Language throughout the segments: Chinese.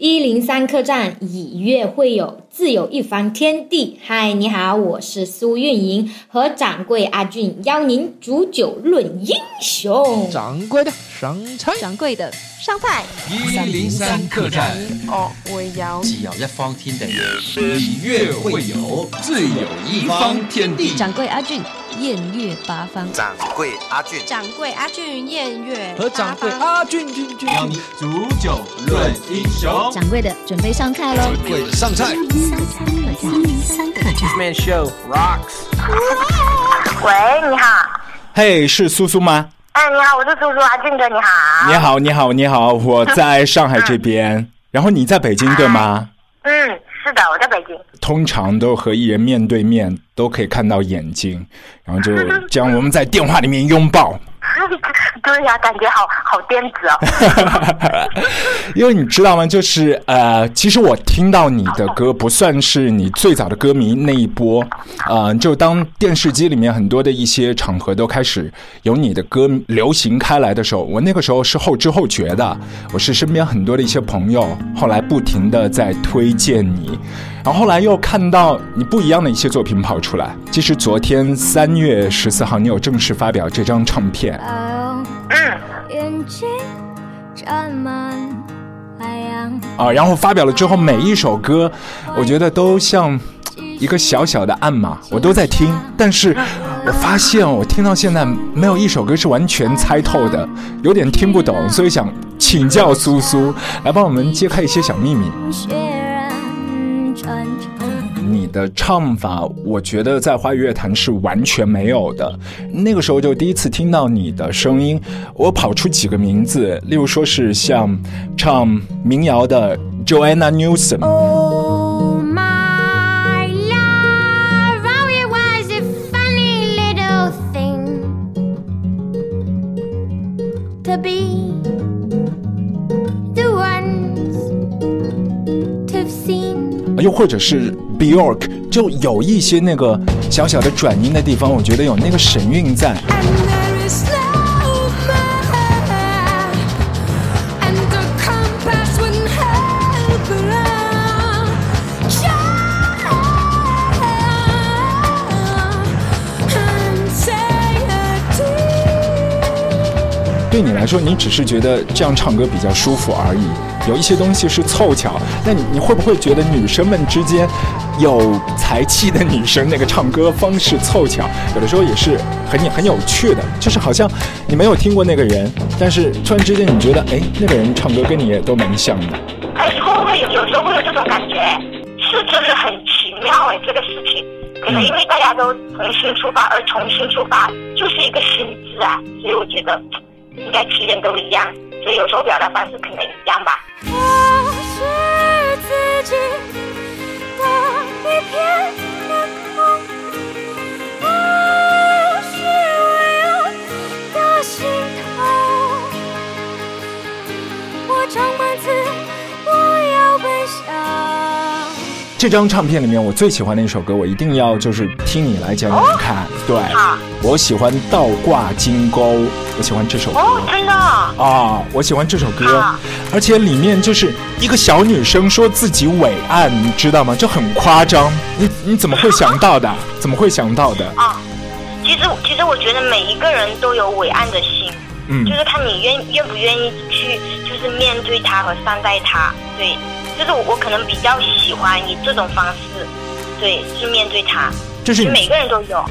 一零三客栈，以乐会友，自有一番天地。嗨，你好，我是苏运莹，和掌柜阿俊邀您煮酒论英雄。掌柜的上菜，掌柜的上菜。一零三客栈，哦，我要只要一方天地，以乐会友，自有一方天地。掌柜阿俊。宴乐八方，掌柜阿俊，掌柜阿俊宴乐和掌柜阿俊君君，邀你煮酒论英雄。掌柜的准备上菜喽！掌柜的上菜。三客栈，Man Show rocks。喂，你好。嘿，是苏苏吗？哎，你好，我是叔叔阿俊哥，你好。你好，你好，你好，我在上海这边，然后你在北京对吗？嗯。是的，我在北京。通常都和艺人面对面，都可以看到眼睛，然后就这样，我们在电话里面拥抱。对呀，感觉好好颠子哦。因为你知道吗？就是呃，其实我听到你的歌不算是你最早的歌迷那一波，呃，就当电视机里面很多的一些场合都开始有你的歌流行开来的时候，我那个时候是后知后觉的。我是身边很多的一些朋友，后来不停的在推荐你，然后后来又看到你不一样的一些作品跑出来。其实昨天三月十四号，你有正式发表这张唱片。眼睛沾满海洋啊，然后发表了之后，每一首歌，我觉得都像一个小小的暗码，我都在听，但是我发现我听到现在没有一首歌是完全猜透的，有点听不懂，所以想请教苏苏来帮我们揭开一些小秘密。的唱法，我觉得在华语乐坛是完全没有的。那个时候就第一次听到你的声音，我跑出几个名字，例如说是像唱民谣的 Joanna Newsom。又或者是 Bjork，就有一些那个小小的转音的地方，我觉得有那个神韵在。对你来说，你只是觉得这样唱歌比较舒服而已。有一些东西是凑巧，那你你会不会觉得女生们之间有才气的女生那个唱歌方式凑巧，有的时候也是很很有趣的。就是好像你没有听过那个人，但是突然之间你觉得，哎，那个人唱歌跟你也都蛮像的。哎，会不会有有时候会有这种感觉？是真的很奇妙哎，这个事情可能因为大家都重新出发而重新出发，就是一个新字啊，所以我觉得。应该起点都一样，所以有时候表达方式可能一样吧。我是自己这张唱片里面，我最喜欢的一首歌，我一定要就是听你来讲讲看。对，我喜欢《倒挂金钩》，我喜欢这首歌。哦，真的啊，我喜欢这首歌，而且里面就是一个小女生说自己伟岸，你知道吗？就很夸张。你你怎么会想到的？怎么会想到的？啊，其实其实我觉得每一个人都有伟岸的心，嗯，就是看你愿愿不愿意去，就是面对他和善待他，对。就是我，我可能比较喜欢以这种方式，对，去面对他。这是每个人都有。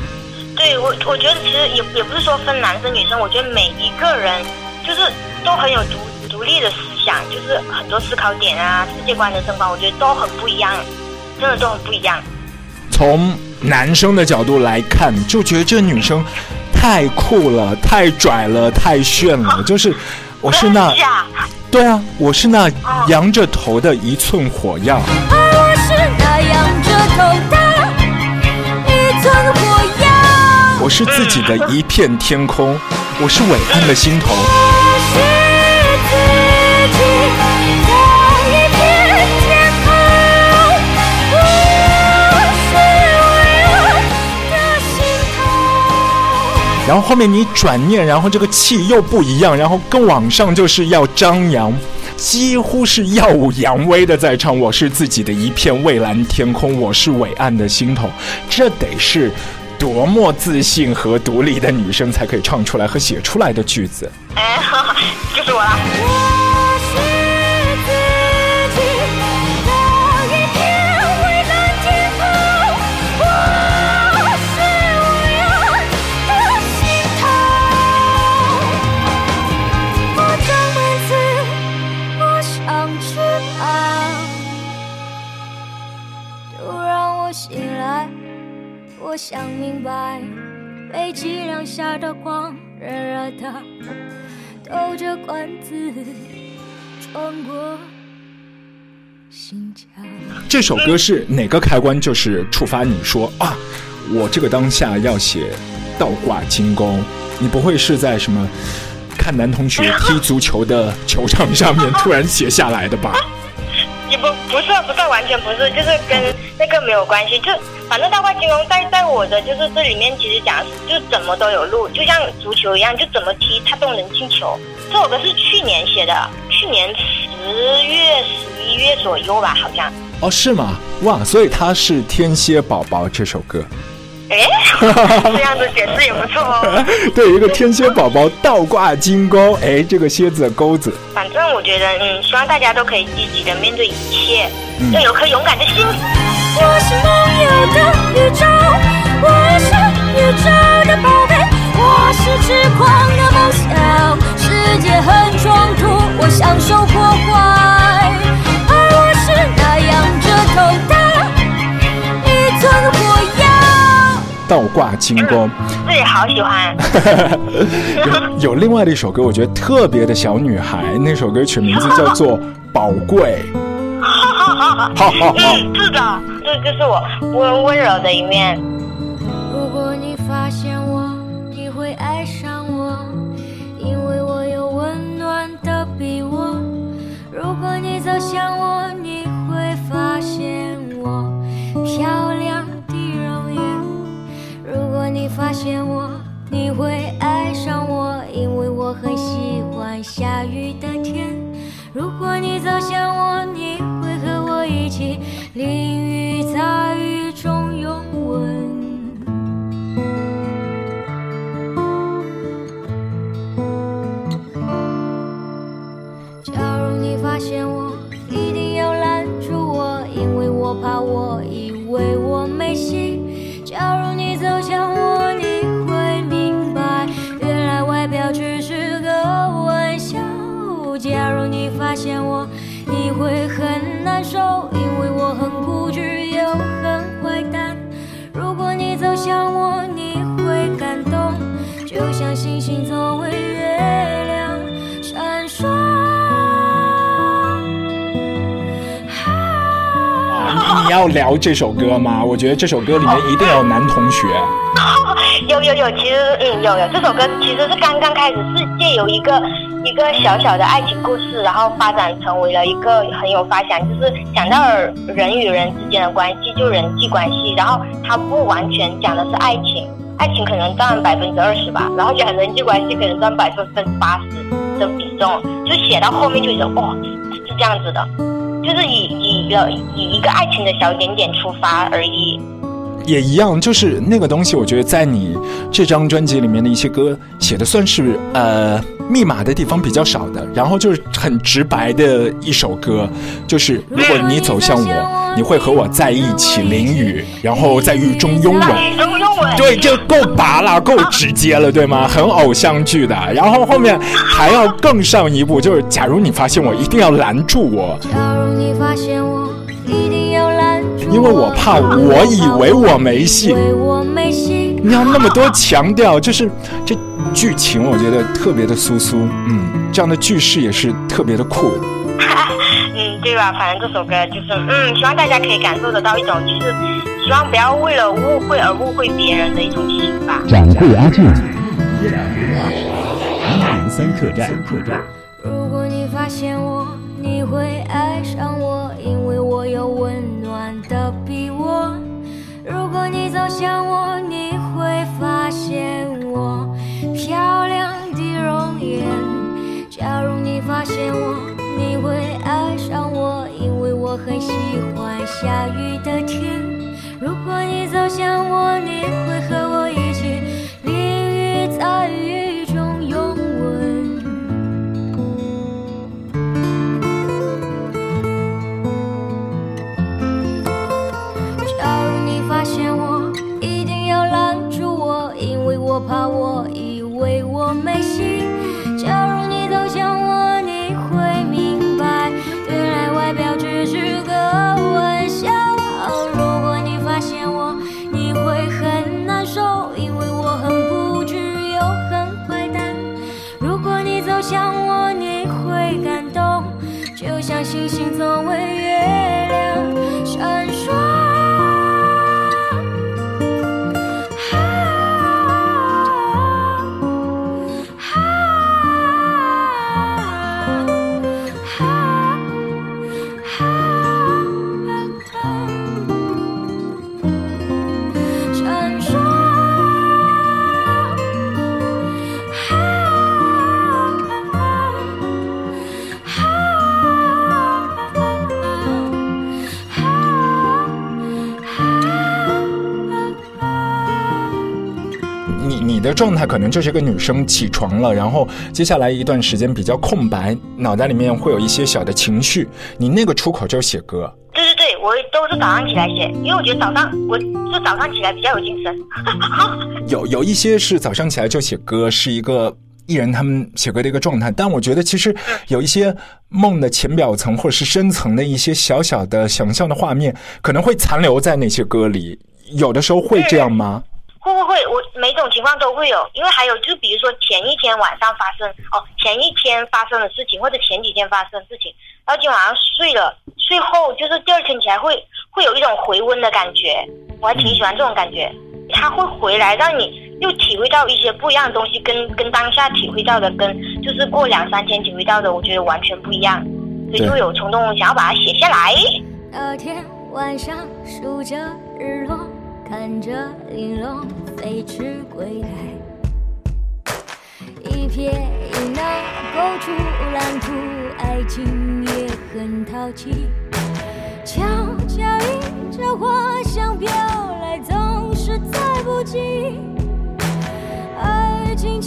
对我，我觉得其实也也不是说分男生女生，我觉得每一个人就是都很有独独立的思想，就是很多思考点啊、世界观、人生观，我觉得都很不一样，真的都很不一样。从男生的角度来看，就觉得这个女生太酷了、太拽了、太炫了，就是我是那。对啊，我是那扬着头的一寸火药。我是那扬着头的一寸火药。我是自己的一片天空，我是伟岸的心头。然后后面你转念，然后这个气又不一样，然后跟网上就是要张扬，几乎是耀武扬威的在唱：“我是自己的一片蔚蓝天空，我是伟岸的心头。”这得是多么自信和独立的女生才可以唱出来和写出来的句子。哎，就是我啦。想明白，被脊梁下的光，热热的。透着管子穿过心墙。这首歌是哪个开关？就是触发你说啊，我这个当下要写倒挂金钩。你不会是在什么看男同学踢足球的球场上面突然写下来的吧？也不不是不是完全不是，就是跟那个没有关系。就反正倒挂金龙在在我的就是这里面，其实讲就怎么都有路，就像足球一样，就怎么踢它都能进球。这首歌是去年写的，去年十月十一月左右吧，好像。哦，是吗？哇，所以它是天蝎宝宝这首歌。哎，这样子解释也不错哦。对，一个天蝎宝宝倒挂金钩，哎，这个蝎子的钩子。反正我觉得，嗯，希望大家都可以积极的面对一切，要有颗勇敢的心。我是梦游的宇宙，我是宇宙的宝贝，我是痴狂的梦想。世界很冲突，我享受破坏，而我是那样着头倒挂金钩，自己好喜欢。有有另外的一首歌，我觉得特别的小女孩，那首歌曲名字叫做《宝贵》。好好好，嗯，是的，这就是我温温柔的一面。如果你发现我，你会爱上我，因为我有温暖的臂窝。如果你走向我，你会发现我漂发现我，你会爱上我，因为我很喜欢下雨的天。如果你走向我，你会和我一起淋雨在雨你要聊这首歌吗？我觉得这首歌里面一定有男同学。有有有，其实嗯有有，这首歌其实是刚刚开始，是借由一个一个小小的爱情故事，然后发展成为了一个很有发想，就是讲到了人与人之间的关系，就人际关系，然后它不完全讲的是爱情，爱情可能占百分之二十吧，然后讲人际关系可能占百分之八十的比重，就写到后面就觉得哇是这样子的，就是以以一个以一个爱情的小点点出发而已。也一样，就是那个东西，我觉得在你这张专辑里面的一些歌写的算是呃密码的地方比较少的，然后就是很直白的一首歌，就是如果你走向我，你会和我在一起淋雨，然后在雨中拥吻。对，就够拔了，够直接了，对吗？很偶像剧的。然后后面还要更上一步，就是假如你发现我，一定要拦住我，假如你发现我，一定要拦住我，因为我怕我以为我没戏以。为我没戏。你要那么多强调，就是这剧情，我觉得特别的酥酥，嗯，这样的句式也是特别的酷。对吧？反正这首歌就是，嗯，希望大家可以感受得到一种，就是希望不要为了误会而误会别人的一种心吧。掌柜阿俊，一零三客栈。如果你发现我，你会爱上我，因为我有温暖的臂窝。如果你走向我，你会发现我漂亮的容颜。假如你发现我，你会爱上我因为我很喜欢下雨的天。如果你走向我你会和我一起淋雨在雨。状态可能就是一个女生起床了，然后接下来一段时间比较空白，脑袋里面会有一些小的情绪，你那个出口就是写歌。对对对，我都是早上起来写，因为我觉得早上我就早上起来比较有精神。有有一些是早上起来就写歌，是一个艺人他们写歌的一个状态。但我觉得其实有一些梦的浅表层或者是深层的一些小小的想象的画面，可能会残留在那些歌里。有的时候会这样吗？会会会，我每种情况都会有，因为还有就比如说前一天晚上发生哦，前一天发生的事情，或者前几天发生的事情，然后今晚上睡了，睡后就是第二天起来会会有一种回温的感觉，我还挺喜欢这种感觉，它会回来让你又体会到一些不一样的东西，跟跟当下体会到的，跟就是过两三天体会到的，我觉得完全不一样，所以就会有冲动想要把它写下来。那天晚上数着日落，看着玲珑飞驰归来，一撇一捺勾出蓝图，爱情也很淘气。悄悄迎着花香飘来，总是在不及。爱情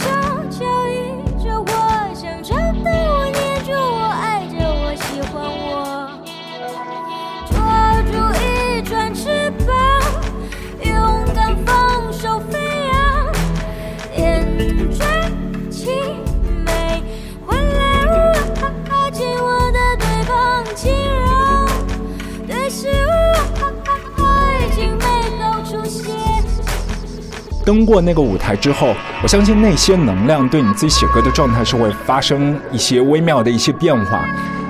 登过那个舞台之后，我相信那些能量对你自己写歌的状态是会发生一些微妙的一些变化。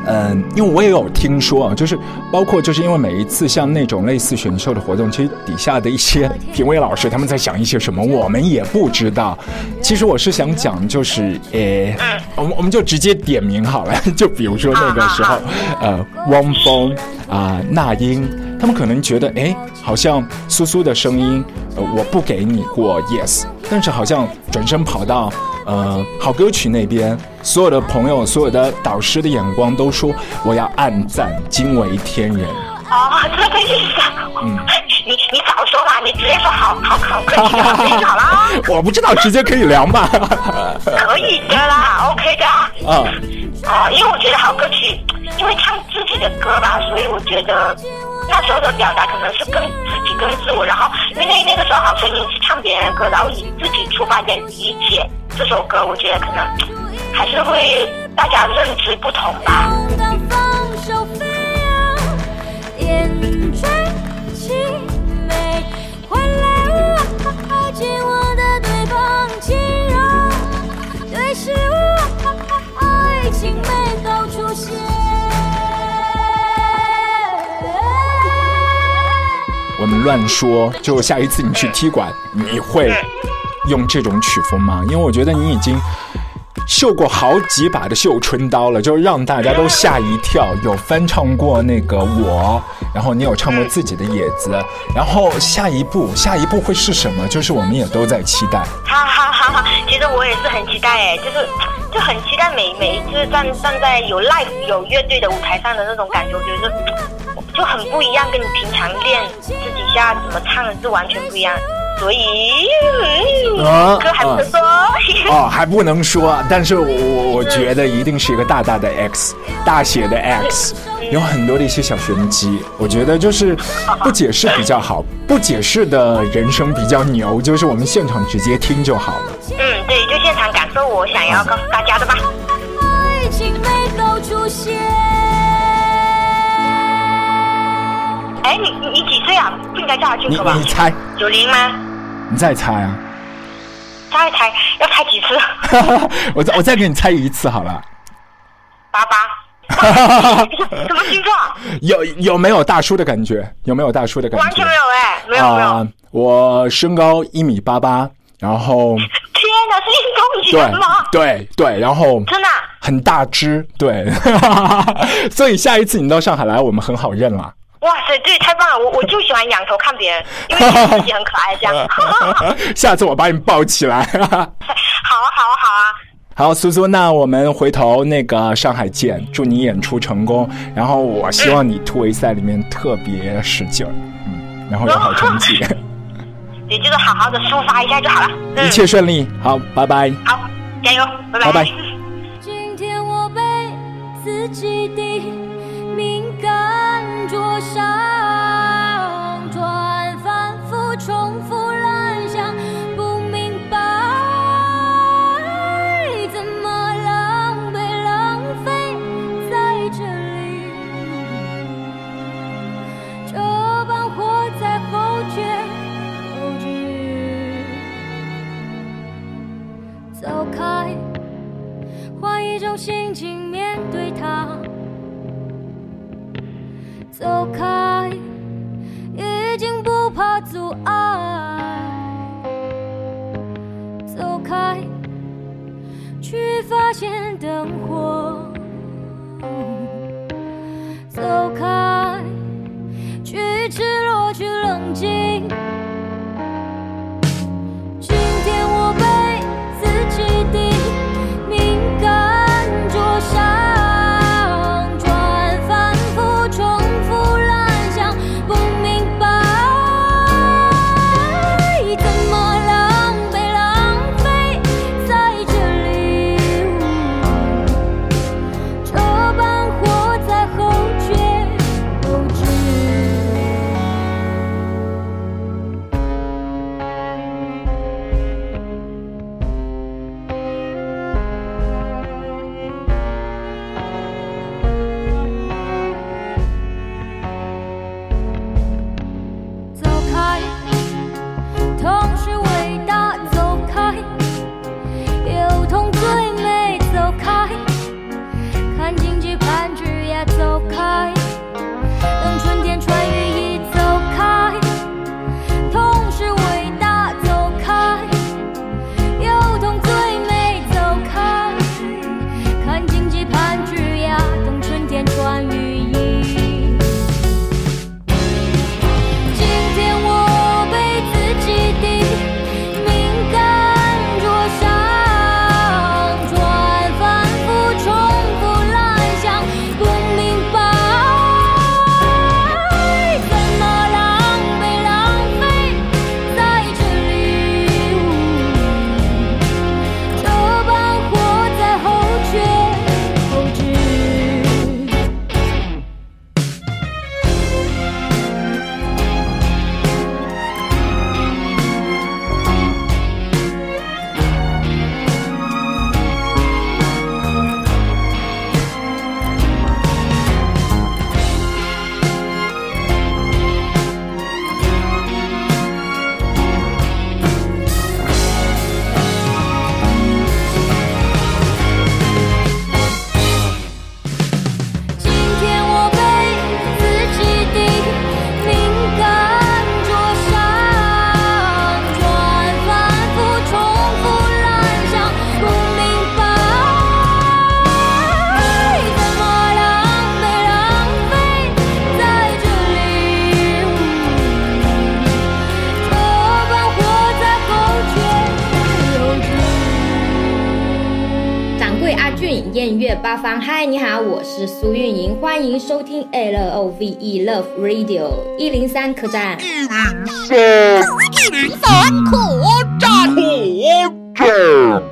嗯，因为我也有听说啊，就是包括就是因为每一次像那种类似选秀的活动，其实底下的一些评委老师他们在想一些什么，我们也不知道。其实我是想讲，就是诶，我们我们就直接点名好了，就比如说那个时候，呃，汪峰啊、那英。他们可能觉得，哎，好像苏苏的声音，呃，我不给你过 yes，但是好像转身跑到呃好歌曲那边，所有的朋友、所有的导师的眼光都说我要暗赞，惊为天人。哦，这个意思。嗯，你你早说嘛，你直接说好好好歌曲好就好啦。我不知道，直接可以聊吗？可以的啦，OK 的。啊。哦，因为我觉得好歌曲，因为唱自己的歌吧，所以我觉得那时候的表达可能是更自己、更自我。然后，因为那个时候好声音是唱别人歌，然后以自己出发点理解这首歌，我觉得可能还是会大家认知不同吧。勇敢乱说，就下一次你去踢馆，你会用这种曲风吗？因为我觉得你已经秀过好几把的绣春刀了，就让大家都吓一跳。有翻唱过那个我，然后你有唱过自己的野子，然后下一步，下一步会是什么？就是我们也都在期待。哈哈哈哈！其实我也是很期待哎，就是就很期待每每一次站站在有 live 有乐队的舞台上的那种感觉，我觉得就很不一样，跟你平常练私底下怎么唱的是完全不一样。所以，歌还不能说。哦，还不能说，但是我我我觉得一定是一个大大的 X，大写的 X，有很多的一些小玄机。我觉得就是不解释比较好，不解释的人生比较牛，就是我们现场直接听就好了。嗯，对，就现场感受我想要告诉大家的吧。爱情没够出现。哎，你你你几岁啊？不应该叫他俊你哥吧你？猜，九零吗？你再猜啊！再猜，要猜几次？我再我再给你猜一次好了。八八。什么星座？有有没有大叔的感觉？有没有大叔的感觉？完全没有哎，没有没有。啊我身高一米八八，然后 天哪，是运动对员吗？对对，然后真的啊？很大只，对，所以下一次你到上海来，我们很好认了。哇塞，对，太棒了！我我就喜欢仰头看别人，因为觉得自己很可爱，这样。下次我把你抱起来。好啊，好啊，好啊。好，苏苏，那我们回头那个上海见，祝你演出成功。然后我希望你突围赛里面特别使劲儿，嗯，然后有好成绩，你就是好好的抒发一下就好了。嗯一，切顺利。好，拜拜。好，加油，拜拜拜今天我被自己的去发现灯火。八方，嗨，你好，我是苏运莹，欢迎收听 L O V E Love Radio 一零三客栈。一零三客栈，客栈。